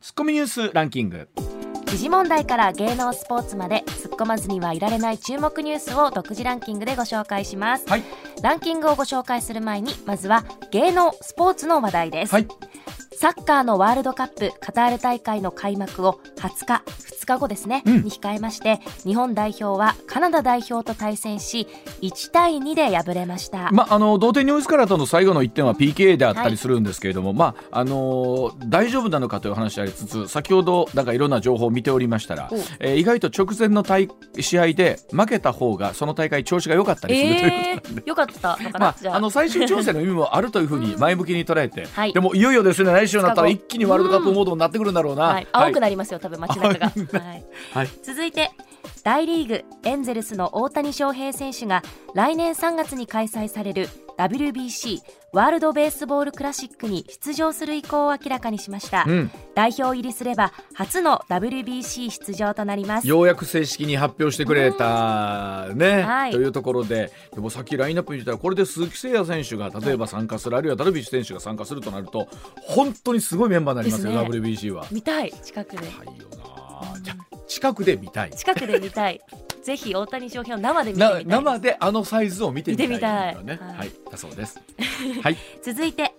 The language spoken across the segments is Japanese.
ツッコミニュースランキング。時事問題から芸能スポーツまで突っ込まずにはいられない注目ニュースを独自ランキングでご紹介します、はい。ランキングをご紹介する前にまずは芸能スポーツの話題です、はいサッカーのワールドカップカタール大会の開幕を20日2日後ですね、うん。に控えまして日本代表はカナダ代表と対戦し1対2で敗れました、まあ、あの同点に追いつかれたの最後の1点は PK であったりするんですけれども、まああの大丈夫なのかという話でありつつ先ほどなんかいろんな情報を見ておりましたらお、えー意外と直前の大試合で負けた方がその大会調子が良かったりするというえことで。ー、よかったのかな、まあ。あの最終調整の意味もあるというふうに前向きに捉えて、はい。でもいよいよですね来週になったら一気にワールドカップモードになってくるんだろうな、はい、青くなりますよ、多分街中が、はい。続いて大リーグエンゼルスの大谷翔平選手が来年3月に開催される WBC ワールド・ベースボール・クラシックに出場する意向を明らかにしました、うん。代表入りすれば初の WBC 出場となります。ようやく正式に発表してくれたね、はい。というところで。でもさっきラインナップ見てたらこれで鈴木誠也選手が例えば参加する、あるいはダルビッシュ選手が参加するとなると本当にすごいメンバーになりますよ、ね WBC は。見たい近くで。はいよな。じゃあ近くで見たい。近くで見たいぜひ大谷翔平を生で見てみたない。い生であのサイズを見てみたい。見てみたい。はい。はい、だそうです。はい。続いて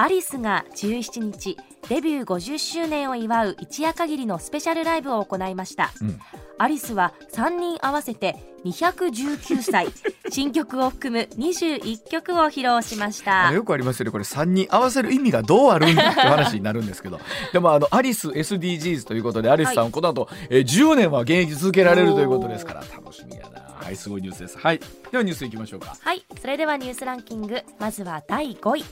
アリスが17日デビュー50周年を祝う一夜限りのスペシャルライブを行いました、うん。アリスは3人合わせて219歳 新曲を含む21曲を披露しました。よくありますよねこれ3人合わせる意味がどうあるんだって話になるんですけど。でもあのアリス SDGs ということでアリスさん、はこの後、えー10年は現役続けられるということですから楽しみやな。はいすごいニュースです。はい。ではニュースいきましょうか。はいそれではニュースランキング。まずは第5位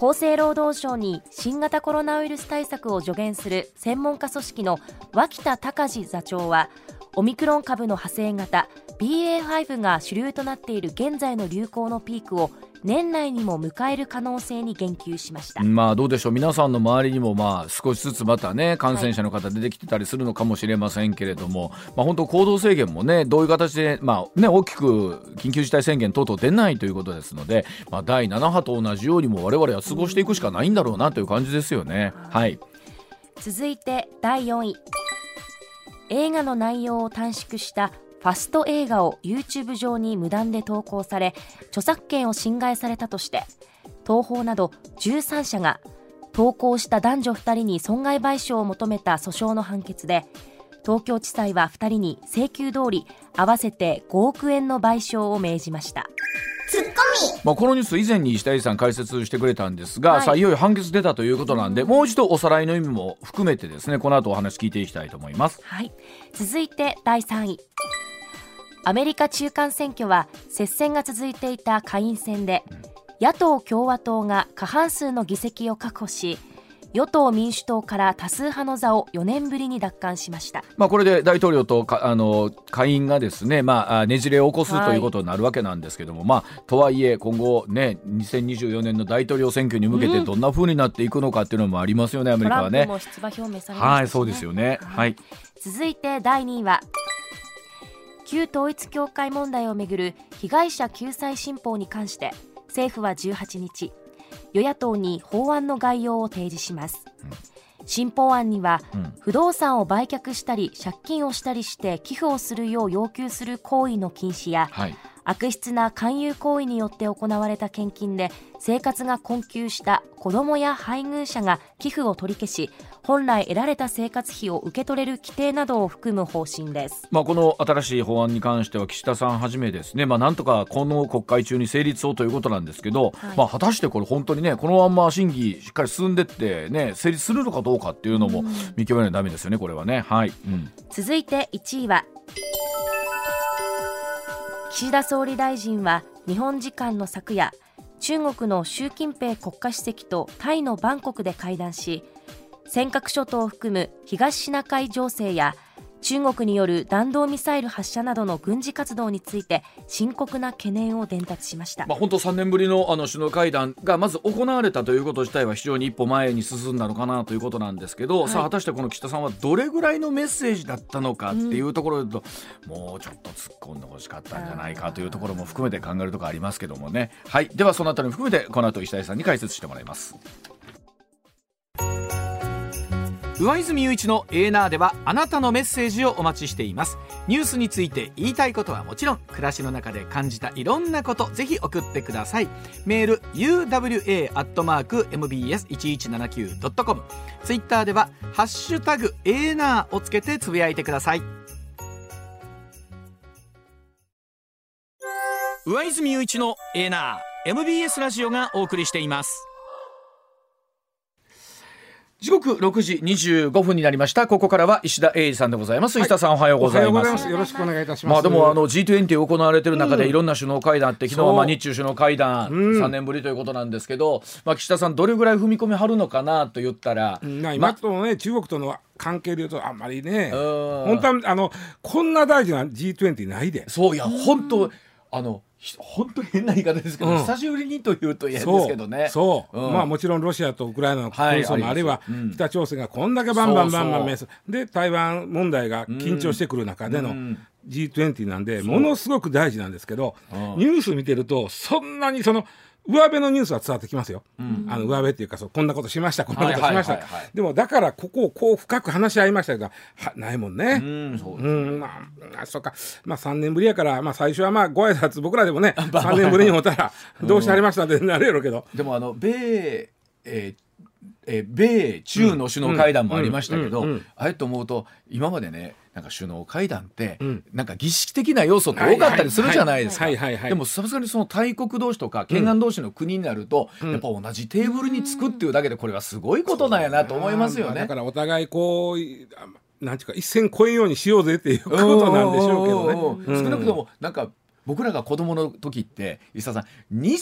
厚生労働省に新型コロナウイルス対策を助言する専門家組織の脇田隆司座長はオミクロン株の派生型 BA.5 が主流となっている現在の流行のピークを年内にも迎える可能性に言及しました、まあどうでしょう皆さんの周りにもまあ少しずつまたね感染者の方出てきてたりするのかもしれませんけれども、まあ本当行動制限もねどういう形でまあね大きく緊急事態宣言等々出ないということですので、まあ第7波と同じようにも我々は過ごしていくしかないんだろうなという感じですよね。はい。続いて第4位映画の内容を短縮したファスト映画を YouTube 上に無断で投稿され著作権を侵害されたとして東宝など13社が投稿した男女2人に損害賠償を求めた訴訟の判決で東京地裁は2人に請求通り合わせて5億円の賠償を命じました。まあ、このニュース以前に石田さん解説してくれたんですが、はい。さあいよいよ判決出たということなんで、もう一度おさらいの意味も含めてですねこの後お話聞いていきたいと思います。はい、続いて第3位アメリカ中間選挙は接戦が続いていた下院選で野党・共和党が過半数の議席を確保し与党・民主党から多数派の座を4年ぶりに奪還しました。まあ、これで大統領とかあの下院がですね、まあ、あねじれを起こすはいということになるわけなんですけども、まあ、とはいえ今後ね2024年の大統領選挙に向けてどんな風になっていくのかっていうのもありますよね、アメトリカはね。ランプも出馬表明されましたし、ね、はいそうですよね。はい。続いて第2位は旧統一教会問題をめぐる被害者救済新法に関して政府は18日与野党に法案の概要を提示します、新法案には、うん。不動産を売却したり借金をしたりして寄付をするよう要求する行為の禁止や、はい悪質な勧誘行為によって行われた献金で生活が困窮した子どもや配偶者が寄付を取り消し本来得られた生活費を受け取れる規定などを含む方針です。まあ、この新しい法案に関しては岸田さんはじめですね、まあ、なんとかこの国会中に成立をということなんですけど、はい。まあ、果たしてこれ本当にねこのまんま審議しっかり進んでってね成立するのかどうかっていうのも見極めないとダメですよねこれはね。はい、うん、続いて1位は岸田総理大臣は日本時間の昨夜中国の習近平国家主席とタイのバンコクで会談し尖閣諸島を含む東シナ海情勢や中国による弾道ミサイル発射などの軍事活動について深刻な懸念を伝達しました、まあ、本当3年ぶりのあの首脳会談がまず行われたということ自体は非常に一歩前に進んだのかなということなんですけど、はい、さあ果たしてこの岸田さんはどれぐらいのメッセージだったのかっていうところでと、うん、もうちょっと突っ込んでほしかったんじゃないかというところも含めて考えるところありますけどもね。はい。ではそのあたりも含めてこの後石田さんに解説してもらいます。上泉雄一のエーナーではあなたのメッセージをお待ちしています。ニュースについて言いたいことはもちろん暮らしの中で感じたいろんなことぜひ送ってください。メール uwa.mbs1179.com ツイッターではハッシュタグエーナーをつけてつぶやいてください。上泉雄一のエーナー MBS ラジオがお送りしています。時刻6時25分になりました。ここからは石田英二さんでございます、はい、石田さんおはようございます。よろしくお願いいたします。まあでもあの G20 行われてる中でいろんな首脳会談って、昨日はまあ日中首脳会談3年ぶりということなんですけど、まあ岸田さんどれぐらい踏み込みはるのかなと言ったら、うん、今とね中国との関係でいうとあんまりね本当はあのこんな大事な G20 ないで。そういや本当あの本当に変な言い方ですけど、うん、久しぶりにというと嫌ですけどね。そう、う。ん、まあもちろんロシアとウクライナの紛争もあれば、北朝鮮がこんだけバンバンバンバンメスで台湾問題が緊張してくる中での G20 なんで、ものすごく大事なんですけど、ニュース見てるとそんなにその上辺のニュースは伝わってきますよ、うん、あの上辺っていうかそうこんなことしましたこんなことしました、でもだからここをこう深く話し合いましたがはないもんね。うんそう、ん、まあそうか。まあ3年ぶりやから、まあ、最初はまあご挨拶僕らでもね 3年ぶりに会ったらどうしてありましたってなるやろうけど、でもあの米えーえ米中の首脳会談もありましたけど、あれと思うと今までねなんか首脳会談って、なんか儀式的な要素って多かったりするじゃないですか。でもさすがにその大国同士とか懸案同士の国になると、やっぱ同じテーブルにつくっていうだけでこれはすごいことなんやなと思いますよね。だからお互いこうなんていうか一線超えんようにしようぜっていうことなんでしょうけどね。少なくともなんか僕らが子供の時って石田さん日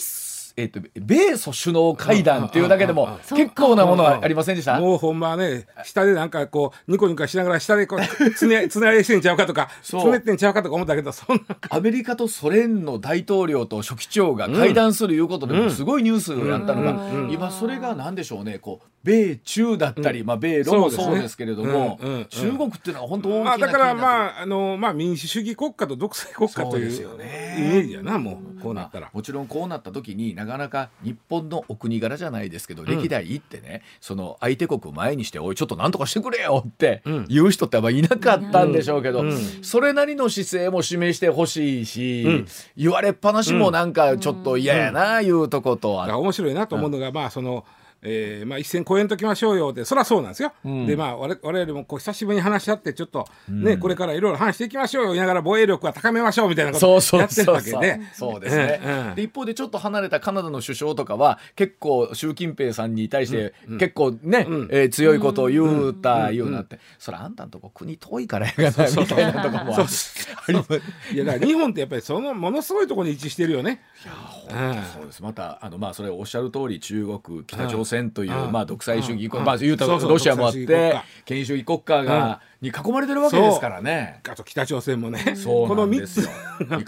えっ、ー、と、米ソ首脳会談っていうだけでも結構なものはありませんでした？もうほんまね、下でなんかこう、ニコニコしながら下でこう、つね、つないしてんちゃうかとか、つねってんちゃうかとか思ったけど、そんな。アメリカとソ連の大統領と書記長が会談するいうことでもすごいニュースをやったのが、今それが何でしょうね、こう、米中だったり、まあ、米ロもそうですけれども、中国っていうのは本当大きな、まあ、だからまああの、まあ、民主主義国家と独裁国家というイメージやなもうこうなったら、まあ、もちろんこうなった時になかなか日本のお国柄じゃないですけど、歴代行ってねその相手国を前にして「おいちょっとなんとかしてくれよ」って言う人ってやっぱいなかったんでしょうけど、それなりの姿勢も示してほしいし、言われっぱなしもなんかちょっと嫌やな、いうとことは。面白いなと思うのが、まあそのえーまあ、一線超えんときましょうよってそりゃそうなんですよ、うん、でまあ我々もこう久しぶりに話し合ってちょっとね、うん、これからいろいろ話していきましょうよ言いながら防衛力は高めましょうみたいなことをやってるわけでそうですね、うん、で一方でちょっと離れたカナダの首相とかは結構習近平さんに対して結構ね、うん、えー、強いことを言うた言うなって、それあんたんとこ国遠いからやがなみたいなとこもある。いやだから日本ってやっぱりそのものすごいところに位置してるよね。いや本当そうです。またあのまあそれおっしゃる通り中国北朝鮮という、まあ独裁主義国、まあ言うたらロシアもあって権威主義国家。が、に囲まれてるわけですからね。あと北朝鮮もね。そうこの3つ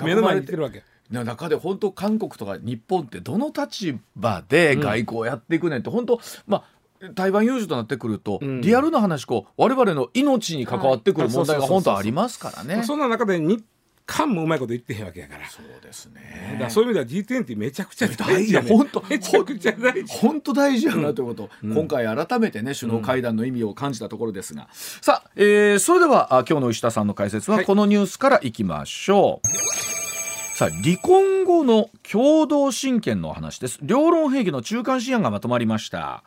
目の前に来てるわけ。中で本当韓国とか日本ってどの立場で外交をやっていくねんって、本当まあ台湾有事となってくると、うん、リアルな話こう我々の命に関わってくる問題が本当ありますからね。そんな中で日韓もうまいこと言ってへんわけやから。そうですね。だそういう意味では G20 めちゃくちゃ大事やね本当めちゃくちゃ大事本当大事やなということ、うん、今回改めてね首脳会談の意味を感じたところですが、うん、さあ、えー、それではあ今日の石田さんの解説はこのニュースからいきましょう、はいさあ離婚後の共同親権の話です。両論兵器の中間試案がまとまりました、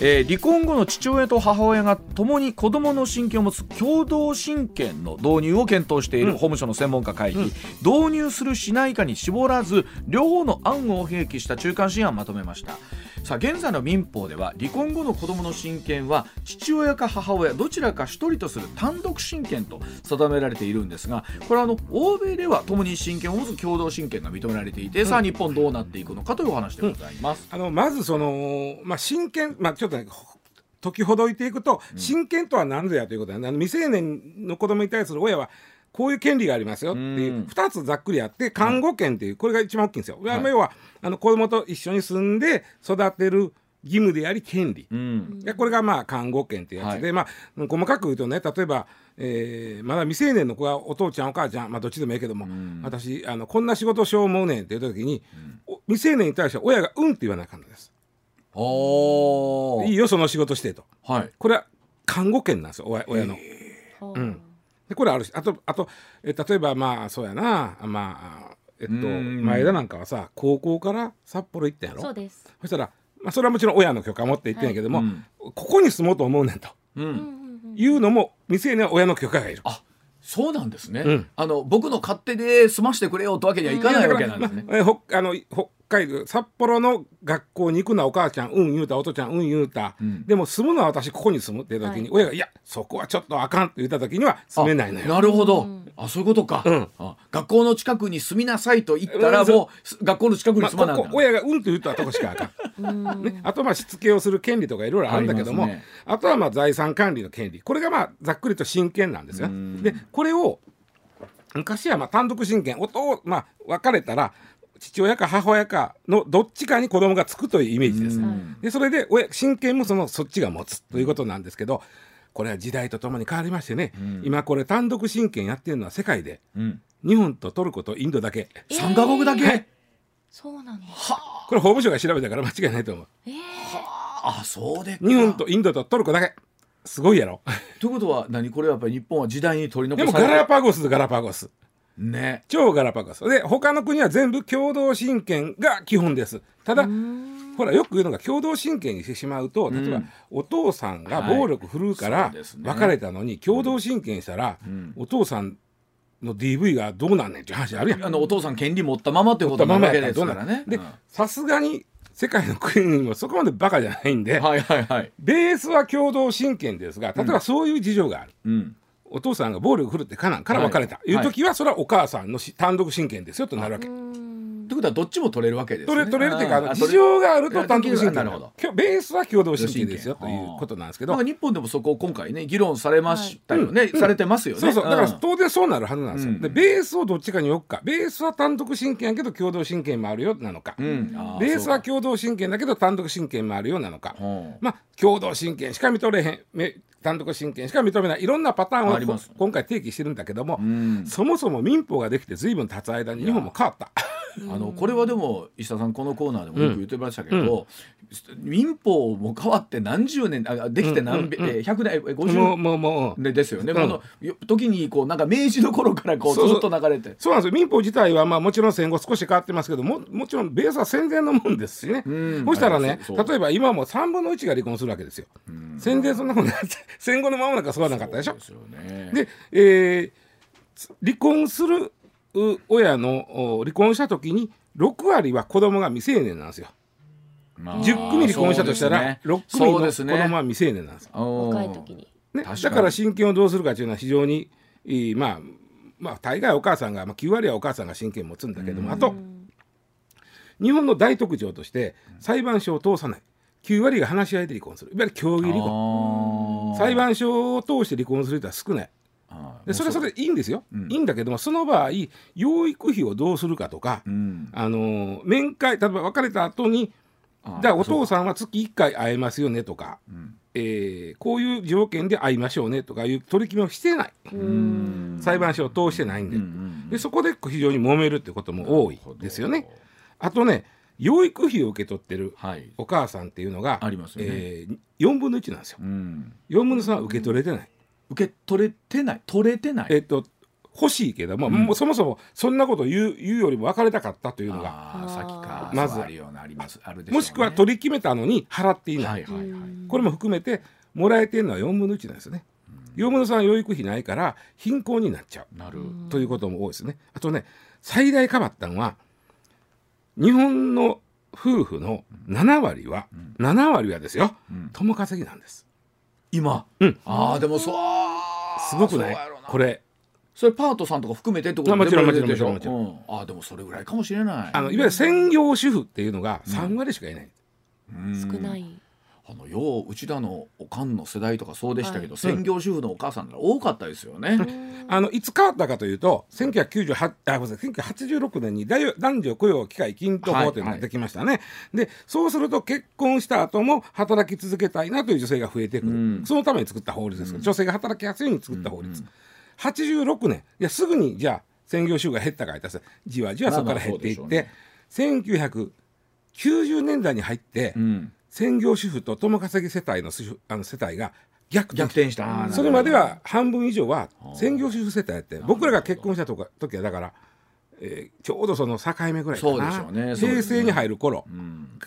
えー、離婚後の父親と母親が共に子供の親権を持つ共同親権の導入を検討している法務省の専門家会議、うん、導入するしないかに絞らず両方の案を併記した中間試案をまとめました。さあ現在の民法では離婚後の子どもの親権は父親か母親どちらか1人とする単独親権と定められているんですがこれはあの欧米では共に親権を持つ共同親権が認められていて、うん、さあ日本どうなっていくのかというお話でございます。うん、あのまずその、まあ、親権、まあ、ちょっと、ね、解きほどいていくと親権とは何ぞやということで、あの未成年の子供に対する親はこういう権利がありますよっていう2つざっくりあって看護権っていうこれが一番大きいんですよ。要はあの子供と一緒に住んで育てる義務であり権利、うん、これがまあ看護権っていうやつで、はい、まあ細かく言うとね例えば、えー、まだ未成年の子がお父ちゃんお母ちゃん、まあ、どっちでもいいけども、うん、私あのこんな仕事しよう思うねんって言った時に、うん、未成年に対しては親が「うん」って言わなあかんのです。おいいよその仕事してと、はい、これは看護権なんですよ親親の。うん、でこれあるしあとあとえ例えばまあそうやな。まあえっと前田なんかはさ高校から札幌行ったやろ？そうです。そしたらまあ、それはもちろん親の許可持って言ってんやけども、はい、ここに住もうと思うねんと、うん、いうのも未成年は親の許可がいる。あそうなんですね、うん、あの僕の勝手で済ましてくれよとわけにはいかないわけなんですね。まあ、あの北海道札幌の学校に行くのはお母ちゃんうん言うたお父ちゃんうん言うた、うん、でも住むのは私ここに住むって時に、はい、親が「いやそこはちょっとあかん」って言った時には住めないのよ。なるほど、あそういうことか、うん、学校の近くに住みなさいと言ったらもう学校の近くに住まない、まあ、親がうんと言ったとこしかあかん。ね、あとまあしつけをする権利とかいろいろあるんだけどもあ、ね,、とはまあ財産管理の権利。これがまあざっくりと親権なんですよ。でこれを昔はまあ単独親権夫、まあ、別れたら父親か母親かのどっちかに子供がつくというイメージです。でそれで親親権もそのそっちが持つということなんですけどこれは時代とともに変わりましてね、うん、今これ単独親権やってるのは世界で、うん、日本とトルコとインドだけ、えー、3カ国だけ、はい、そうなんです。これ法務省が調べたから間違いないと思う。えー、あ。そうで日本とインドとトルコだけ。すごいやろ。ということは何？これやっぱり日本は時代に取り残されてでもガラパゴスガラパゴス。ね、超ガラパゴス。で他の国は全部共同親権が基本です。ただほらよく言うのが共同親権にしてしまうと例えば、お父さんが暴力振るうから別れたのに共同親権したら、お父さんの DV がどうなんねんって話あるやん。あのお父さん権利持ったままってことなわけですからね。でさすがに世界の国にもそこまでバカじゃないん。で、はいはいはい、ベースは共同親権ですが例えばそういう事情がある、うん、お父さんが暴力振るってかなんから別れた、はい、いう時はそれはお母さんの単独親権ですよとなるわけ。ことはどっちも取れるわけです、ね、取れ取れるっていうか事情があると単独親権ベースは共同親権ですよ。ということなんですけど。日本でもそこを今回ね議論されましたよね、はい、されてますよね、そうそう。だから当然そうなるはずなんですよ、うん、でベースをどっちかに置くかベースは単独親権やけど共同親権もあるよなのか、うん、ベースは共同親権だけど単独親権もあるよなのか、まあ共同親権しか認めへん。単独親権しか認めない。いろんなパターンを今回提起してるんだけども、そもそも民法ができて随分経つ間に日本も変わった。あのこれはでも石田さんこのコーナーでもよく言ってましたけど、うん、民法も変わって何十年あできて何、うんうん、え100年50年でですよね、うん、この時にこうなんか明治の頃からこうずっと流れて。そうなんですよ。民法自体はまあもちろん戦後少し変わってますけどももちろんベースは戦前のもんですしね、うん、そしたらね例えば今も3分の1が離婚するわけですよ、うん、戦前そんなことな戦後のままなんかそうはなかったでしょ。で、ね、えー、離婚する親の離婚した時に6割は子供が未成年なんですよ。まあ、10組離婚したとしたら、ね、6組の子供は未成年なんです。若い時に、ね、だから親権をどうするかというのは非常にいいまあまあ大概お母さんが、まあ、9割はお母さんが親権持つんだけどもあと日本の大特徴として裁判所を通さない。9割が話し合いで離婚する。いわゆる協議離婚。裁判所を通して離婚する人は少ないでそれはそれでいいんですよ、うん、いいんだけどもその場合養育費をどうするかとか、うん、あの面会例えば別れた後にじゃあお父さんは月1回会えますよねとか、うん、えー、こういう条件で会いましょうねとかいう取り決めをしてない。裁判所を通してないんで。うんうん、でそこで非常に揉めるってことも多いですよね。あとね養育費を受け取ってるお母さんっていうのが、はいね。えー、4分の1なんですよ。うん、4分の3は受け取れてない。受け取れてない取れてない。えっと欲しいけども、うん、もうそもそもそんなこと言う言うよりも別れたかったというのが先か。まず。あるようなあります。あるで、ね、もしくは取り決めたのに払っていない、はいはいはい、これも含めてもらえてるのは4分の1なんですね。4分の3養育費ないから貧困になっちゃう。なる。ということも多いですね。あとね最大変わったのは日本の夫婦の7割は、うん、7割はですよ、うん、共稼ぎなんです。今、うん、ああでもそう。すごくない？これ。それパートさんとか含めてってこともちろんもちろんもちろんもちろん、うん、あでもそれぐらいかもしれない。あのいわゆる専業主婦っていうのが3割しかいない、うん、少ないあのよううちらのおかんの世代とかそうでしたけど、専業主婦のお母さんが多かったですよね。あのいつ変わったかというと1998あごめんなさい1986年に男男女雇用機会均等法というのができましたね、でそうすると結婚した後も働き続けたいなという女性が増えてくる、うん。そのために作った法律です。から、女性が働きやすいように作った法律、86年いやすぐにじゃあ専業主婦が減ったからじわじわそこから減っていって、1990年代に入って、うん専業主婦と共稼ぎ世帯の主婦あの世帯が逆逆転した。それまでは半分以上は専業主婦世帯やって僕らが結婚したとか時はだから、えーちょうどその境目ぐらいかな。そうでしょうね。平成に入る頃、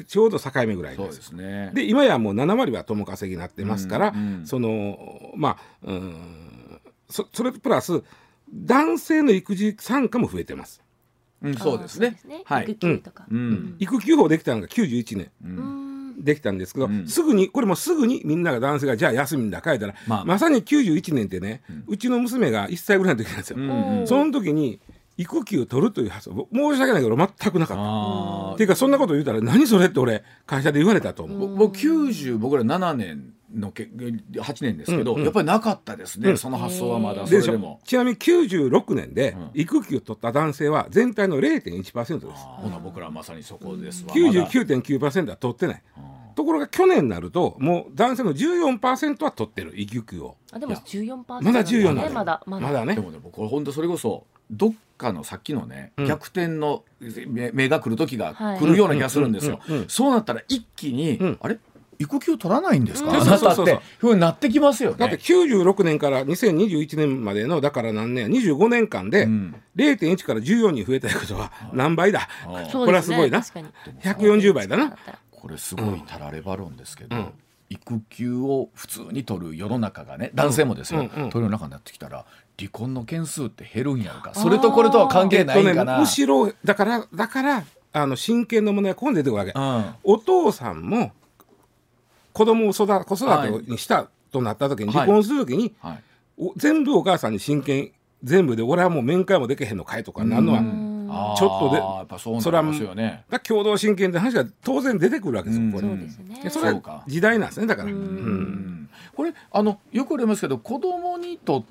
ちょうど境目ぐらいそうでですすね。で今やもう7割は共稼ぎになってますから、うんうん。そのまあうんそそれプラス男性の育児参加も増えてます。うん、そうですね。はい。育休とか、うん。育休法できたのが91年。うんできたんですけど、うん。すぐにこれもすぐにみんなが男性がじゃあ休みんだ帰ったら、まあまさに91年ってね、うちの娘が1歳ぐらいの時なんですよ、うん。うんその時に育休取るという発想。申し訳ないけど全くなかった。あっていうかそんなこと言うたら何それって俺会社で言われたと思う、あ。僕90僕ら7年のけ8年ですけど、うんうん。やっぱりなかったですね、うん。その発想はまだそれでも。ちなみに96年でうん。育休取った男性は全体の0.1%です、あほな僕らはまさにそこですわ。まだ99.9%は取ってない。ところが去年になるともう男性の14%は取ってる育休を。あでも14%まだ14なんまだまだ。まだね。でもね僕本当それこそどっかのさっきのね、うん逆転の目目が来る時がはい。来るような気がするんですよ。うんうんうんうん。そうなったら一気に、うん。あれ？育休取らないんですか、うんあなたそうそう。そうってふうになってきますよだってね。96年から2021年までのだから何年25年間でうん。0.1から14に増えたことは何倍だ？うこれはすごいな。確かに。140倍だな。これすごいたられば論ですけど、うん。育休を普通に取る世の中がね男性もですよ、うんうん取る世の中になってきたら離婚の件数って減るんやろか。それとこれとは関係ないんかな。えっとね、むしろだからだからあの親権の問題がここに出てくるわけ、うん。お父さんも子供を育子育てにしたとなった時に、はい。離婚する時に、はい。お全部お母さんに親権全部で俺はもう面会もできへんのかいとかなんのは、ちょっとでやっぱそうなりますよね。だから共同親権って話が当然出てくるわけですよ、うん。これ。そうですね。でそれは時代なんですねだから、これあのよく言われますけど子供にとっ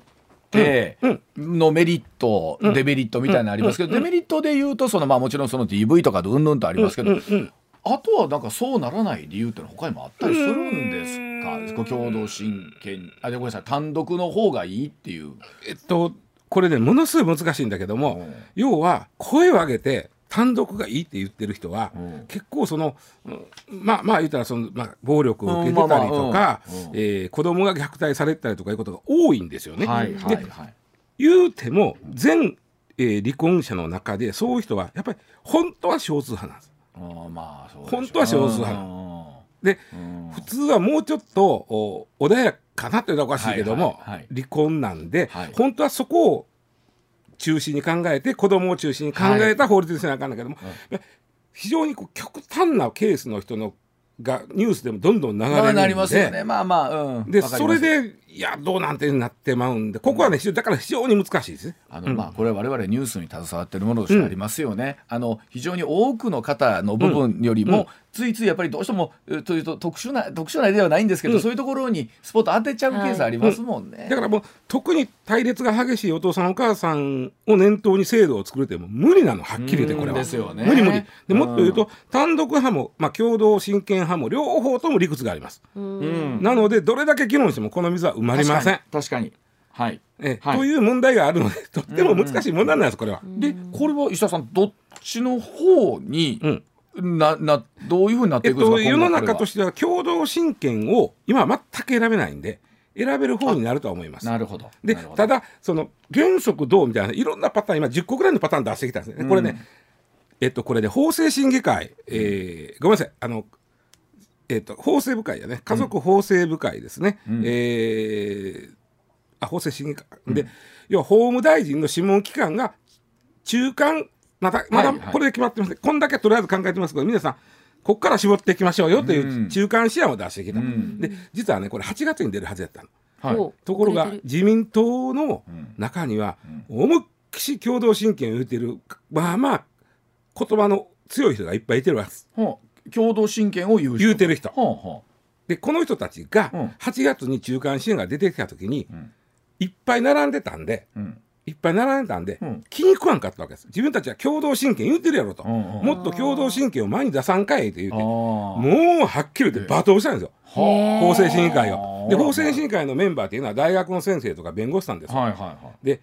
てうん。のメリット、うん。デメリットみたいなのありますけど、デメリットで言うとその、まあ、もちろんその DV とかでうんぬんとありますけど、うん。うんあとはなんかそうならない理由ってのは他にもあったりするんですか？共同親権あでごめんなさい単独の方がいいっていう。えっとこれねものすごい難しいんだけども、うん要は声を上げて単独がいいって言ってる人は、うん結構その、うんまあまあ言ったらその、まあ、暴力を受けてたりとか、うえー子供が虐待されてたりとかいうことが多いんですよね。はいはいではい。言うても全、えー離婚者の中でそういう人はやっぱり本当は少数派なんです。まあそう本当は少数派。うんでうん。普通はもうちょっとお穏やかなっていうのはおかしいけども、はいはい。はい離婚なんで、はい。本当はそこを中心に考えて子供を中心に考えた法律にしなあかんだけども、非常にこう極端なケースの人のがニュースでもどんどん流れるんで、まあなりますよね。まあまあうん。でそれでいやどうなんてなってまうんでここはね非常だから非常に難しいですね。あの、まあこれは我々ニュースに携わっているものとしてありますよね、あの非常に多くの方の部分よりも、うんついついやっぱりどうしてもえというと特殊な特殊な例ではないんですけど、うんそういうところにスポット当てちゃうケースありますもんね。だからもう特に対立が激しいお父さんお母さんを念頭に制度を作るってもう無理なのはっきり言ってこれうんは。ですよね無理無理。でもっと言ううと単独派も、まあ、共同親権派も両方とも理屈があります。うんなのでどれだけ議論してもこの水は埋まりません。確かに。確かに。はい。えはい。という問題があるのでとっても難しい問題なんですこれは。でこれは石田さんどっちの方に、うん。ななどういうふうになってえっいくんですか、と、世の中としては共同親権を今は全く選べないんで選べる方になるとは思います。なるほど。でなるほど。ただその原則どうみたいないろんなパターン今10個ぐらいのパターン出してきたんですね。これね、えっとこれで法制審議会、えーごめんなさい。あのえっと法制部会やね。家族法制部会ですね、うん。えーあ法制審議会。で、要は法務大臣の諮問機関が中間まだまだはいはい。これで決まってます。ね、こんだけとりあえず考えてますけど皆さんここから絞っていきましょうよといううん。中間試案を出してきた、うん。で実はねこれ8月に出るはずやったの。はい。おところが自民党の中には思いっきし共同親権を言ってるまあまあ言葉の強い人がいっぱいいてるわけです共同親権を言う人言うてる人。でこの人たちがうん。8月に中間支援が出てきた時に、ん。いっぱい並んでたんで、うん。いっぱい並んでたんで、うん。気に食わんかったわけです。自分たちは共同親権言ってるやろと、うんうんもっと共同親権を前に出さんかいって言ってもうはっきり言って罵倒したんですよ、法制審議会はを。あで法制審議会のメンバーっていうのは大学の先生とか弁護士さんですよ、はいはいはい。で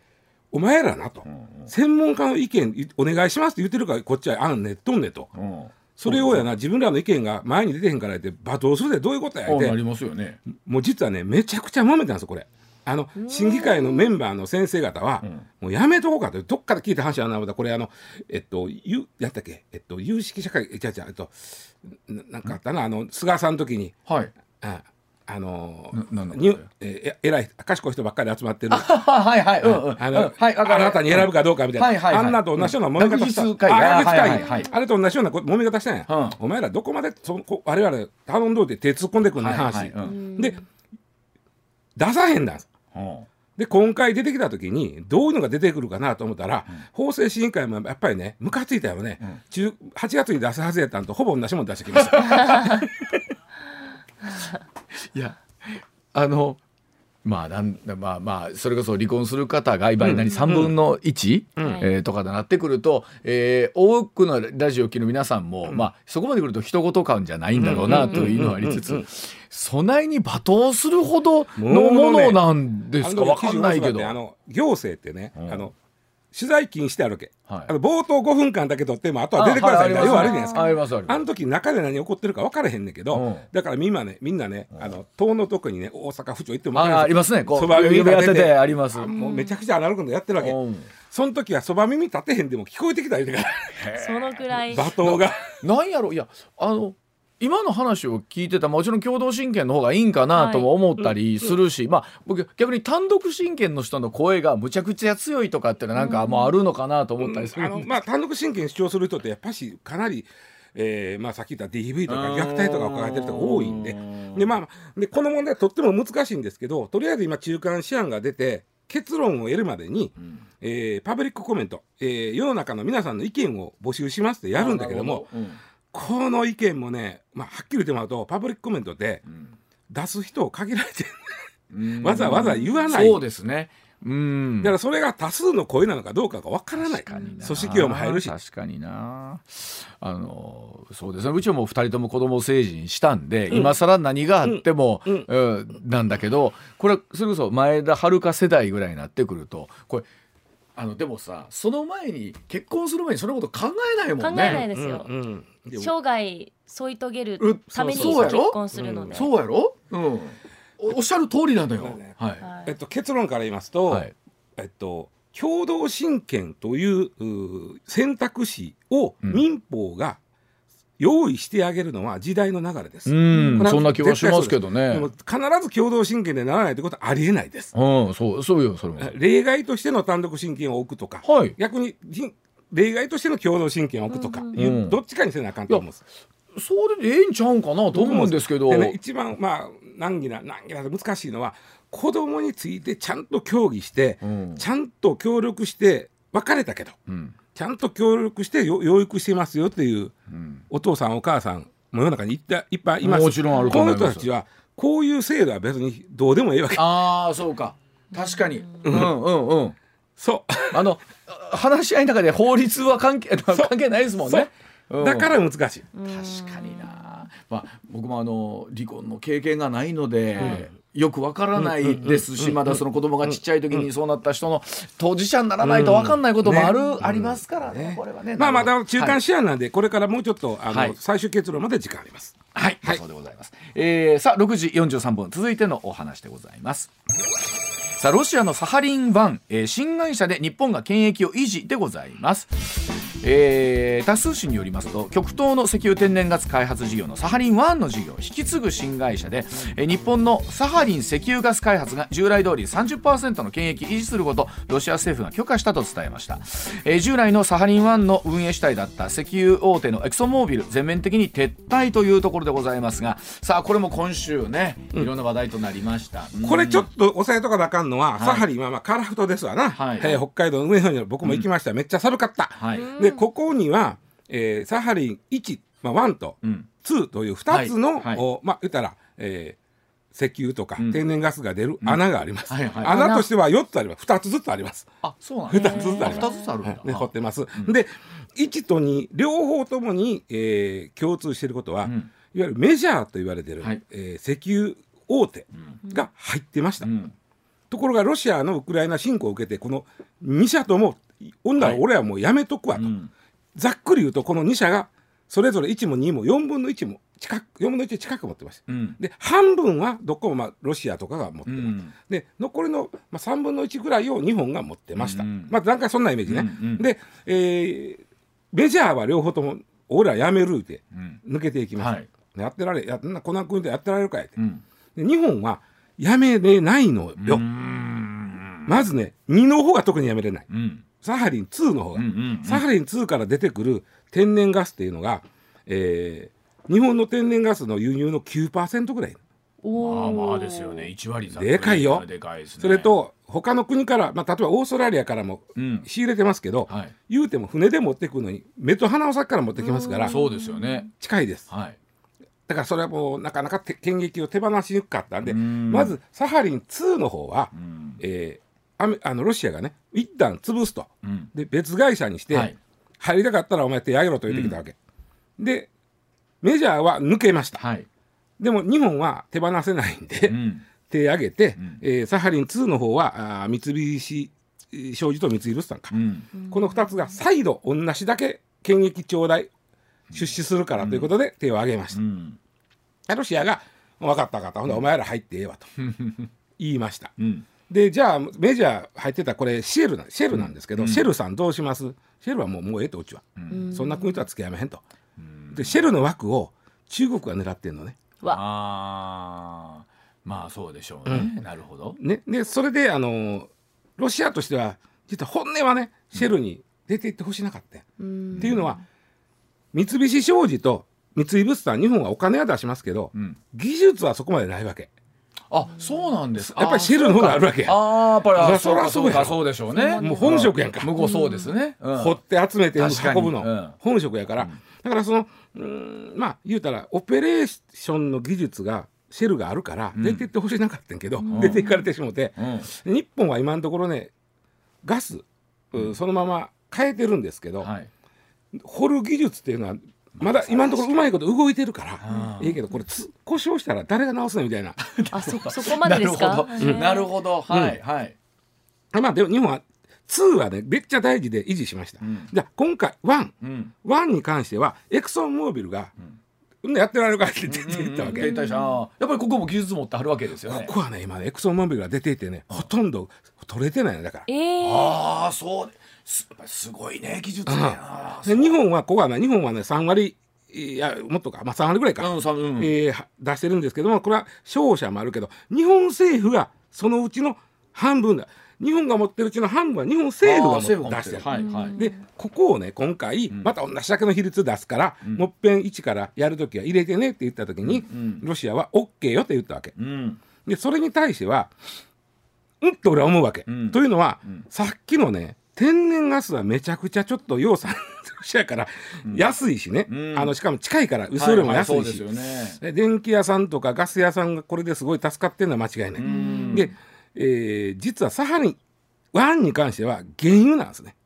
お前らなと、専門家の意見いお願いしますって言ってるからこっちはあんねっとんねと。うんそれをやな自分らの意見が前に出てへんからって罵倒するでどういうことやって。あなりますよね。もう実はねめちゃくちゃ揉めたんですよこれ。あの審議会のメンバーの先生方は、もうやめとこうかってどっから聞いた話はなのだこれあのえっとゆやったっけ？えっと有識者会えじゃじゃえっとななんかあったなあの菅さんの時に。はい。ああのななんだにええ偉い賢い人ばっかり集まってる。はいはいうんうん。あの、うんはいあなたに選ぶかどうかみたいな、はいはいはい。あんなと同じような揉め方した、あ学術会議、はいはいはい。あれと同じようなこ揉め方したんや、うん。お前らどこまでそこ我々頼んどいて手突っ込んでくんねん話、はいはい。うん。で出さへんだ。んですうん。で今回出てきた時にどういうのが出てくるかなと思ったら、法制審議会もやっぱりねムカついたよね、中8月に出すはずやったんとほぼ同じもん出してきました いやあのまあなんまあまあそれこそ離婚する方が今何3分の1、えーとかでなってくると、えー多くのラジオを聴く皆さんも、まあそこまでくると一言感じゃないんだろうなというのはありつつ備えに罵倒するほどのものなんですか？あのわかんないけど。あの行政ってね、ん。あの取材禁止してあるわけ、はい。あの冒頭5分間だけ撮ってもあとは出てくださいみたいな要はあるじゃないですか。あの時中で何起こってるか分からへんねんけど、うん。だからみんなねみん。なね、あの党のとこにね大阪府庁行っても分かあありますね。こうそば耳が出てて。てあります。もうめちゃくちゃアナログのやってるわけ、うん。その時はそば耳立てへんでも聞こえてきたりとか。そのくらい。罵倒が。なんやろ。いやあの今の話を聞いてたもちろん共同親権の方がいいんかなとも思ったりするし、まあ僕逆に単独親権の人の声がむちゃくちゃ強いとかっていうのはなんかもうあるのかなと思ったりする、あのまあ単独親権主張する人ってやっぱしかなり、えーまあ、さっき言った DV とか虐待とかを抱えてる人が多いんで。で、まあ、でこの問題はとっても難しいんですけどとりあえず今中間試案が出て結論を得るまでに、えーパブリックコメント、えー世の中の皆さんの意見を募集しますってやるんだけどもうんこの意見もね、まあ、はっきり言ってもらうとパブリックコメントで出す人を限られてるわざわざ言わない。そうですね。うん。だからそれが多数の声なのかどうかがわからない組織業も入るし。確かにな。あのそうですね。うちはもう2人とも子供成人したんで、今更何があっても、うん。なんだけどこれそれこそ前田遥世代ぐらいになってくるとこれあのでもさその前に結婚する前にそのこと考えないもんね。考えないですよ、うんうん。生涯添い遂げるうためにそうやろ結婚するので、そうやろ、うん、おおっしゃる通りなんだよ。ね。はい。はい。えっと、結論から言いますと、はい。えっと、共同親権といううー選択肢を民法が用意してあげるのは時代の流れです。うんそんな気はしますけどねでも必ず共同親権でならないということはありえないです。うん、そうそうよそれも。例外としての単独親権を置くとか、はい逆にじ例外としての共同親権を置くとかいう、うんどっちかにせなあかんと思うんです。それでええんちゃうんかなと思うんですけど。でね、一番まあ難儀な難儀な難しいのは子供についてちゃんと協議して、うんちゃんと協力して別れたけどうんちゃんと協力してよ養育してますよっていううん。お父さんお母さんも世の中にいったいっぱいいます。もちろんあると思います。この人たちはこういう制度は別にどうでもいいわけ。ああそうか。確かに。うん。うんうん。そう。あの話し合いの中で法律は関係 関係ないですもんね。う。ん。だから難しい、確かにな。まあ僕もあの離婚の経験がないので。よくわからないですしまだその子供がちっちゃい時にそうなった人の当事者にならないとわかんないこともある、ありますからねこれはね。まあまだ中間試案なんで、これからもうちょっとあの、はい。最終結論まで時間あります。はい、そうでございます。えーさあ、6時43分、続いてのお話でございます。さあ、ロシアのサハリン1、えー新会社で日本が権益を維持でございます。えー、タス通信によりますと極東の石油天然ガス開発事業のサハリン1の事業を引き継ぐ新会社で、えー日本のサハリン石油ガス開発が従来通り30%の権益維持することロシア政府が許可したと伝えました、えー従来のサハリン1の運営主体だった石油大手のエクソモービル全面的に撤退というところでございますがさあこれも今週ねいろんな話題となりました、これちょっと押さえとかなあかんのは、い。サハリンはまあカラフトですわな、はい。えー北海道の上の方に僕も行きました、めっちゃ寒かった、はい。でここには、えーサハリン1、まあ、1とうん。2という2つの、はいはい。おまあ言ったら、えー石油とかん。天然ガスが出る穴があります、穴としては4つあります。2つずつあります。あそうなんだ。2つずつあります。二つあるんだ。掘ってます、で1と2両方ともに、えー共通していることは、ん。いわゆるメジャーと言われている、はい。えー石油大手が入ってました、うん。ところがロシアのウクライナ侵攻を受けてこの2社ともほんなら俺はもうやめとくわと、ん。ざっくり言うとこの2社がそれぞれ1も2も4分の1も近く4分の1近く持ってました、うん。で半分はどこもまあロシアとかが持ってます、うん。で残りの、まあ、3分の1ぐらいを日本が持ってました、うん。まあ段階そんなイメージね、うんうん。で、えーメジャーは両方とも俺らやめるってうん。抜けていきました、はい。やってられやんなこんな国でやってられるかいって、うん。で日本はやめれないのよ、うん。まずね2の方が特にやめれない。うんサハリン2の方が、うんうんうん。サハリン2から出てくる天然ガスっていうのが、えー日本の天然ガスの輸入の9%ぐらい。まあまあですよね。一割でかいよ。でかいですね。それと他の国から、まあ、例えばオーストラリアからもうん。仕入れてますけど、はい。言うても船で持ってくるのに目と鼻を先から持ってきますからそうですよね。近いです。はい。だからそれはもうなかなかて権益を手放しにくかったんでうん。まずサハリン2の方は、うん。えーあのロシアがね一旦潰すと。うん。で別会社にして、はい。入りたかったらお前手上げろと言ってきたわけ、でメジャーは抜けました、はい。でも日本は手放せないんで、うん。手上げて、ん。えーサハリン2の方はあー三菱商事と三井物産か、うん。この2つが再度同じだけ権益頂戴出資するからということで手を挙げました、うん。ロシアが「分かった分かった。ほんでお前ら入ってええわ」と言いました。うんでじゃあメジャー入ってたこれシェルなシェルなんですけど、シェルさんどうします？シェルはもうもうええとうちは、そんな国とは付き合いまへんと、でシェルの枠を中国が狙ってんのね。わ。ああまあそうでしょうね。なるほど。ねでそれであのロシアとしては実は本音はねシェルに出ていってほしなかった、っていうのは三菱商事と三井物産日本はお金は出しますけど、ん。技術はそこまでないわけあそうなんですやっぱりシェルの方があるわけや。ああーやっぱりあそらそうやろ。そうかそうでしょうね。もう本職やんか。向こうそうですね。うん。掘って集めて運ぶの、うん。本職やから、だからそのうーんまあ言うたらオペレーションの技術がシェルがあるから出ていってほしなかったんけど、出ていかれてしもて、うん。日本は今のところねガス、うそのまま変えてるんですけど、はい。掘る技術っていうのはまだ今のところうまいこと動いてるからいいけどこれつ故障したら誰が直すのみたいな。あそ そこまでですか？なるほど。なるほど。はいはい。まあでも日本は2はねめっちゃ大事で維持しました、ん。じゃあ今回1うん。1に関してはエクソンモービルが、うん、やってられるかって出ていったわけ、やっぱりここも技術持ってあるわけですよね。ここはね今ねエクソンモービルが出ていてねほとんど取れてないのだから。えー、ああそうすすごいね技術だな。で日本はここはね日本はね3割いやもっとか、まあ、3割ぐらいか、うんさうん。えーは出してるんですけどもこれは商社もあるけど日本政府がそのうちの半分だ。日本が持ってるうちの半分は日本政府が出してる、はいはい。でここをね今回また同じだけの比率出すから、もっぺん1からやるときは入れてねって言ったときに、ロシアは OK よって言ったわけ。うん。でそれに対してはうんと俺は思うわけ。ん。というのは、さっきのね天然ガスはめちゃくちゃちょっと要産ロシアから安いしね、ん。あのしかも近いから薄よりも安いし、電気屋さんとかガス屋さんがこれですごい助かってるのは間違いない。ん。で、えー実はサハリン1に関しては原油なんですね。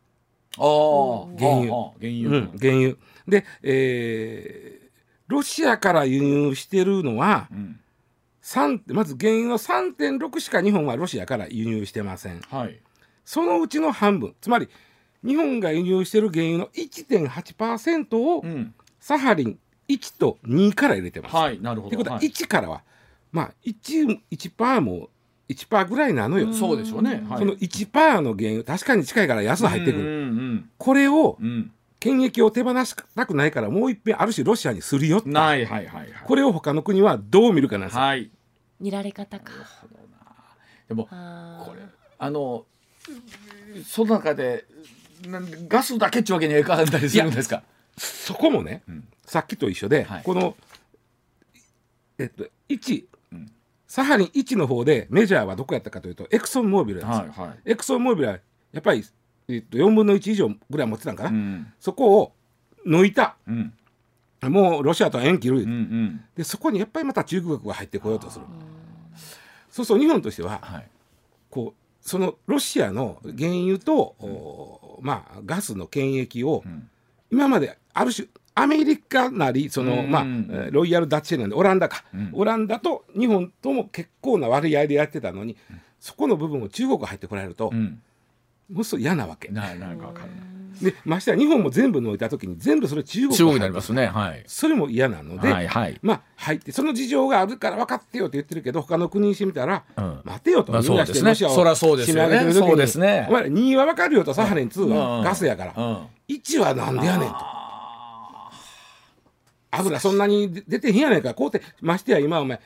ああ原油。原油。うん、原油。で、えーロシアから輸入してるのは、ん。三まず原油の3.6しか日本はロシアから輸入してません。はいそのうちの半分、つまり日本が輸入してる原油の1.8%をうん。サハリン1と2から入れてます。はいなるほということはどはい。1からは、まあ 1, 1%も1%ぐらいなのよ。そうでしょうね。はい。その1%の原油確かに近いから安入ってくる。うんうんこれをうん。うん権益を手放したくないからもう一遍ある種ロシアにするよないはいはいはい。これを他の国はどう見るかなんですよ。はい。見られ方か。でもこれあのその中でガスだけっちゅうわけにはいかんだりするんですか？そこもね、さっきと一緒で、はい。このえっと1、んサハリン1の方でメジャーはどこやったかというとエクソンモービルなんですよ。はいはい。エクソンモービルはやっぱり、えっと、4分の1以上ぐらい持ってたんかな、うん。そこを抜いた。うん。もうロシアとは縁切る、うんうん。でそこにやっぱりまた中国が入ってこようとする。そうそう日本としてははい。こうそのロシアの原油と、おまあ、ガスの権益を、ん。今まである種アメリカなりその、うん。まあえーロイヤル・ダッチェなんでオランダか、ん。オランダと日本とも結構な割合でやってたのに、そこの部分を中国が入ってこられると、うんもうすぐ嫌なわけ。ななんかわかんない。でましてや日本も全部抜いた時に全部それ中国が中国になりますね。はい。それも嫌なので、はいはい。まあ入ってその事情があるから分かってよって言ってるけど他の国にしてみたら、うん。待てよと、まあみんなしてロシアをそらそうですよね。締め上げてる時に。そうですね。お前ら2は分かるよとサハリン2うん。はガスやから、うん。1はなんでやねんと。油そんなに出出てへんやないか。こうてましてや今お前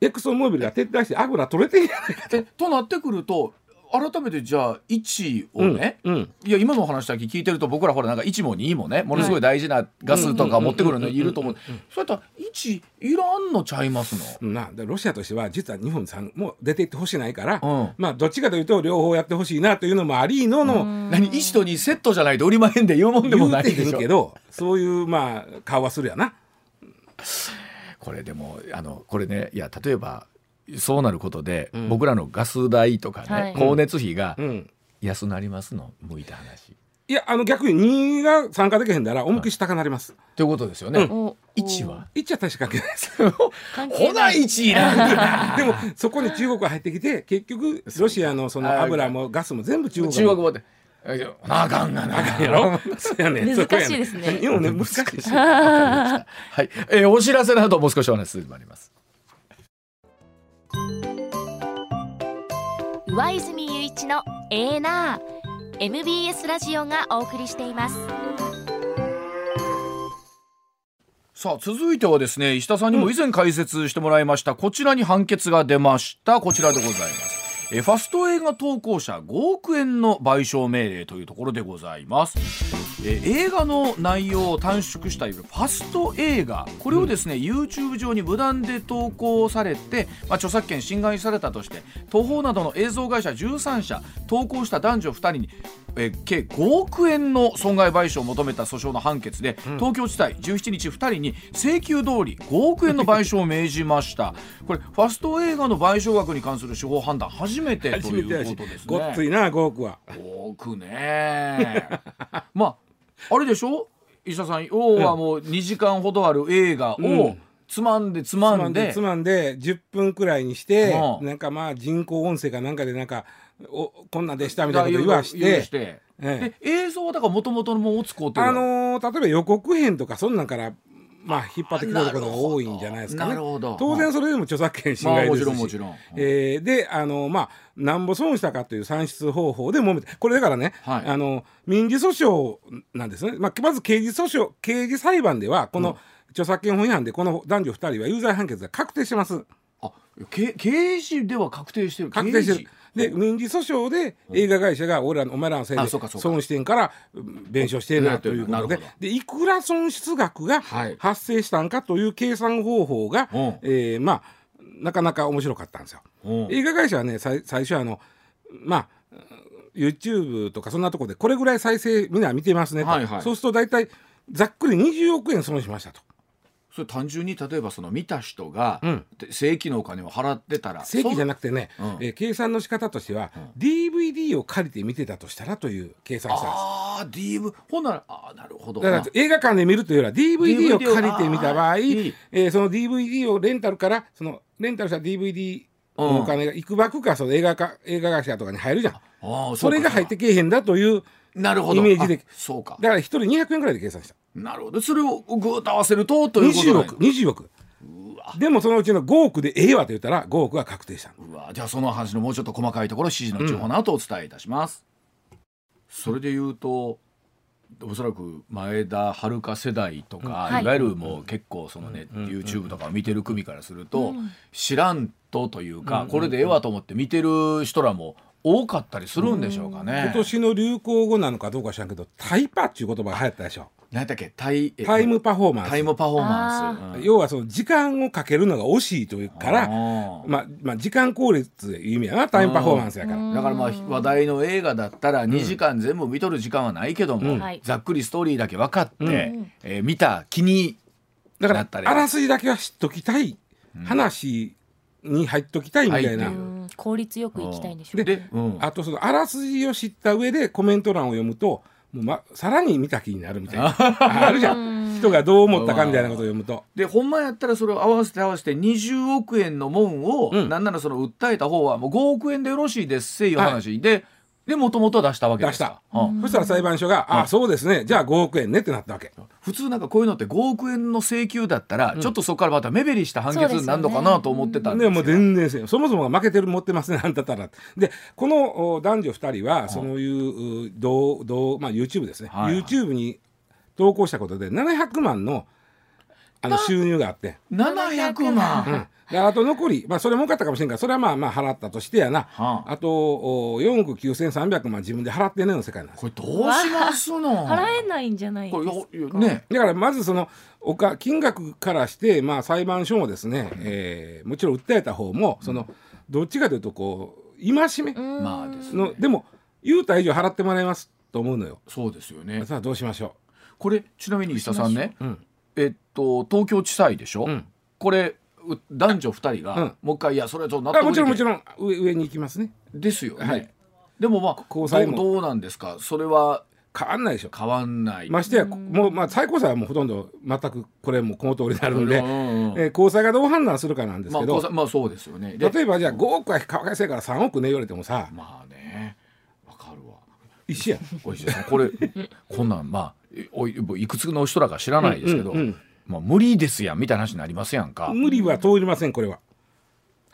エクソンモービルが撤退して油取れてへんやないかえとなってくると改めてじゃあ1をね、うんうん。いや今のお話だけ聞いてると僕らほらなんか1も2もねものすごい大事なガスとか持ってくるのいると思う。そうやったら1いらんのちゃいますの？なでロシアとしては実は日本さんも出ていってほしないから、うん。まあどっちかというと両方やってほしいなというのもありのの、何1と2セットじゃないと売りまへんで言うもんでもないでしょ。るけどそういうまあ顔はするやな。これでもあのこれねいや例えばそうなることで、僕らのガス代とかね、はい。光熱費がうん。安なりますの向いた話。いやあの逆に2が参加できへんだら思いっきり高なります。ということですよね、お1は？1は確か関係ないほない。な1いらんな。でもそこに中国が入ってきて結局ロシアのその油もガスも全部中国が。中国語でえいやあかんがな。やろ？そうやねん。難しいですね。日本ね難しい はい、えーお知らせなどもう少しお話し進めます上泉雄一のエーナー MBS ラジオがお送りしています。さあ続いてはですね石田さんにも以前解説してもらいました、こちらに判決が出ました。こちらでございます。えファスト映画投稿者5億円の賠償命令というところでございますえ映画の内容を短縮したいわゆるファスト映画。これをですね、YouTube 上に無断で投稿されて、まあ、著作権侵害されたとして東宝などの映像会社13社投稿した男女2人にえー計5億円の損害賠償を求めた訴訟の判決で、東京地裁17日2人に請求通り5億円の賠償を命じました。これファスト映画の賠償額に関する司法判断初めてということですね。ごっついな5億は。5億ね。まああれでしょ？石田さん要はもう2時間ほどある映画うをんつまんで。つまんでつまんで10分くらいにしてうん。なんかまあ人工音声かなんかでなんかおこんなんでしたみたいなこと言わして。えで映像はだからもともとのもうっていうあの？はのー例えば予告編とかそんなんからまあ引っ張ってきてることが多いんじゃないですかね。なるほど。当然それでも著作権侵害ですし、ちろんもちろん。えーであのまあなんぼ損したかという算出方法で揉めてこれだからね、はい。あの民事訴訟なんですね、まあ、まず刑事訴訟刑事裁判ではこの著作権法違反でこの男女2人は有罪判決が確定してます。あけ刑事では確定してる。確定してるで民事訴訟で映画会社が俺らのお前らのせいで損してんからうん弁償してんなということで。でいくら損失額がはい。発生したんかという計算方法が、うん。えーまあなかなか面白かったんですよ。うん。映画会社はね最最初あのまあ YouTube とかそんなところでこれぐらい再生みんな見てますねと、はいはい。そうすると大体ざっくり20億円損しましたと。それ単純に例えばその見た人が、正規のお金を払ってたら正規じゃななくてね、うん。えー計算の仕方としては、DVD を借りて見てたとしたらという計算したんです。ああ DV ほんならあーなるほど。だから映画館で見るというよりは DVD を借りてみた場合、えーその DVD をレンタルからそのレンタルした DVD のお金がいくばくかその映画か映画会社とかに入るじゃん。あーそれが入ってけえへんだというなるほど。イメージであそうか。だから一人200円ぐらいで計算した。なるほど。それをぐーっと合わせるとということ20なん億20億でもそのうちの5億でええわと言ったら5億が確定したの。うわ。じゃあその話のもうちょっと細かいところ指示の地方の後お伝えいたします、それで言うとおそらく前田遥世代とか、はい。い、わゆるもう結構そのね、YouTube とかを見てる組からすると、知らんとというか、これでええわと思って見てる人らも多かったりするんでしょうかね。今年の流行語なのかどうか知らんけどタイパっていう言葉が流行ったでしょ。何だっけ？タイえタイムパフォーマンス。タイムパフォーマンス、うん。要はその時間をかけるのが惜しいというからあー。まあ、まあ時間効率でいう意味やなタイムパフォーマンスやから。だからまあ話題の映画だったら2時間全部見とる時間はないけども、はいざっくりストーリーだけ分かって、ん。えー見た気にだからなったりあらすじだけは知っときたい、話に入っときたいみたいな、うん効率よく行きたいんでしょうでで、うん、あとそのあらすじを知った上でコメント欄を読むともう、ま、さらに見た気になるみたいな。あるじゃん。人がどう思ったかみたいなことを読むと。でほんまやったらそれを合わせて合わせて20億円のもんを、うん。なんならその訴えた方はもう5億円でよろしいですっていう話。で、でもともと出したわけです出した。うん。そしたら裁判所が「あそうですね。じゃあ5億円ね」ってなったわけ。普通なんかこういうのって5億円の請求だったら、ちょっとそこからまた目減りした判決になるのかなと思ってたんですよ。でもう全然せんそもそもが負けてる持ってますねあんたたら。でこのお男女2人はそういうう同同、まあ、YouTube ですね、YouTube に投稿したことで700万のあの収入があって、700万、うん、であと残り、まあ、それ儲かったかもしれんからそれはまあまあ払ったとしてやな、はあ。とお4億9300万自分で払ってねの世界なんですこれどうしますの払えないんじゃないですこかね。だからまずそのおか金額からして、まあ、裁判所もですね、えーもちろん訴えた方もそのどっちかというとこう戒めうん。まあですね。のでも言うた以上払ってもらいますと思うのよ。そうですよね。さあどうしましょこれちなみに石田さんね。う。う。ん。えっと東京地裁でしょ、うん。これう男女2人が、うん。もう一回いやそれはちょっと納あ得ろもちろんもちろん。上上に行きますね。んですよね、はい。でもまあ高裁も。どうなんですか？それは変わんないでしょ。変わんない、ましてやもう、まあ、最高裁はもうほとんど全くこれもこの通りになるんで、うんうんうん。えー高裁がどう判断するかなんですまあけど、高裁まあそうですよね。で例えばじゃあ5億はかわいそうやから3億ね言われてもさ。まあね。わかるわ。一緒やん。これこんなんまあえおいいくつの人らか知らないですけど、うんうんまあ、無理ですやんみたいな話になりますやんか、無理は通りませんこれは。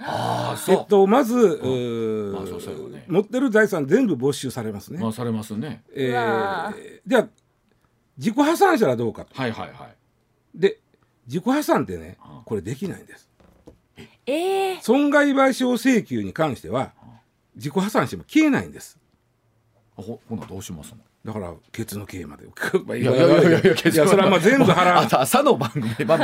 ああそう、えっと、まず、まあ持ってる財産全部没収されますね。まあされますね。えー、じゃあ自己破産者はどうかと。はいはいはい。で自己破産ってねこれできないんです。ええ損害賠償請求に関しては自己破産しても消えないんです。あほほなどうしますの？だからケツの刑まで。いいやいやいやいやいやいやそれはまあ全部払う。朝朝の番組。でまあ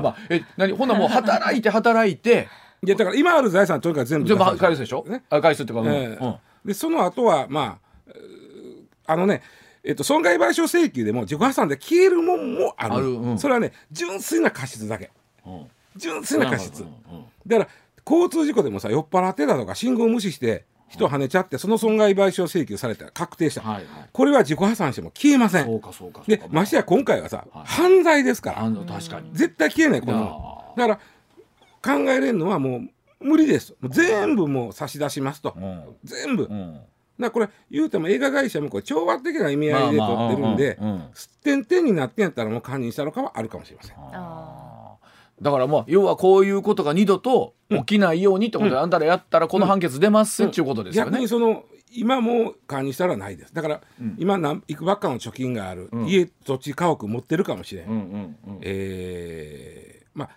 まあえ何？ほんならもう働いて働いて。いやだから今ある財産とにかく全部全部返すでしょ、ね。あ返すっていうええ。うん。でその後はまあえーあのねえっと、損害賠償請求でも自己破産で消えるもんもある。ある。うん。それはね純粋な過失だけ。うん。純粋な過失。だから交通事故でもさ酔っ払ってたとか信号無視して人跳ねちゃってその損害賠償請求された確定した、はいはい。これは自己破産しても消えませそうんかそうかそうでかましてや今回はさ、はい。犯罪ですから。あの確かに。絶対消えないこの。だから考えれるのはもう無理です。もう全部もう差し出しますと、うん。全部、だかうんらこれ言うても映画会社もこれ懲罰的な意味合いで取ってるんで、まあまあうんうんうん。すってんてんになってんやったらもう堪忍したのかはあるかもしれません。あだからまあ要はこういうことが二度と起きないようにってことで、あんたらやったらこの判決出ますっていうことですよね。逆にその今も堪忍したらないです。だから、今なんいくばっかの貯金がある、家土地家屋持ってるかもしれん、うえーまあ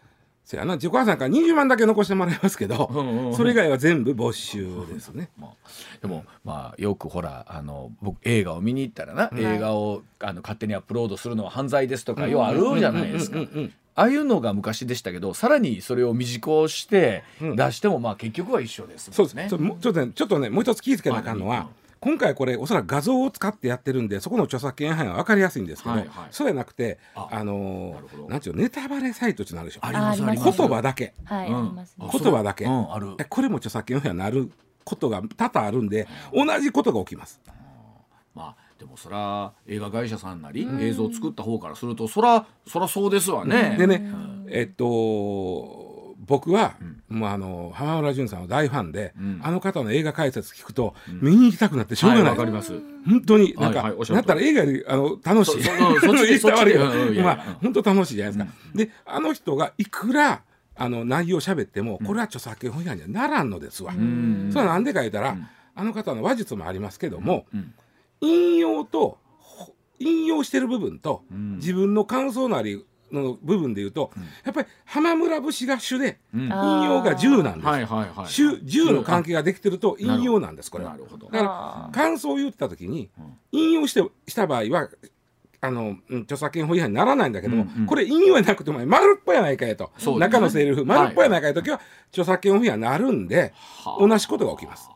せやな。自己破産から20万だけ残してもらいますけど、それ以外は全部没収ですね。まあ、でもまあよくほらあの僕映画を見に行ったらな、映画をあの勝手にアップロードするのは犯罪ですとか、要はあるじゃないですか。ああいうのが昔でしたけどさらにそれを短くして出してもまあ結局は一緒ですそうです。もんね。ちょもうちょっとねちょっとねもう一つ気ぃつけなあかんのは、はい。今回これおそらく画像を使ってやってるんでそこの著作権範囲は分かりやすいんですけど、はいはい。そうじゃなくてああのーなんちゅうネタバレサイトっていうのあるでしょ。ありますあ言葉だけ。はい、うん。言葉だけ、う。んある。えこれも著作権法にはなることが多々あるんで同じことが起きます。まあでもそら映画会社さんなり、映像を作った方からするとそらそらそうですわね。でね、えっと僕は、もうあの浜村淳さんの大ファンで、ん。あの方の映画解説聞くと、見に行きたくなってしょうがない、はいわかります。本当になんか、はいはいなったら映画よりあの楽しい。そそそっち言っ悪いよ。まあ本当楽しいじゃないですか。であの人がいくらあの内容喋ってもこれは著作権法違反にはならんのですわ。ん。それはなんでか言ったら、あの方の話術もありますけども、ん引用とほ引用してる部分と、ん。自分の感想なりの部分で言うと、やっぱり浜村節が主で、ん。引用が10なんです。はいはいはい。主10の関係ができてると引用なんですこれは。なるほど。だから感想を言った時に引用してした場合はあのうん著作権法違反にならないんだけども、うんうんこれ引用やなくても丸っぽやないかやと、ね。中のセリフ丸っぽやないかやときは、著作権法違反になるんで、はあ。同じことが起きます。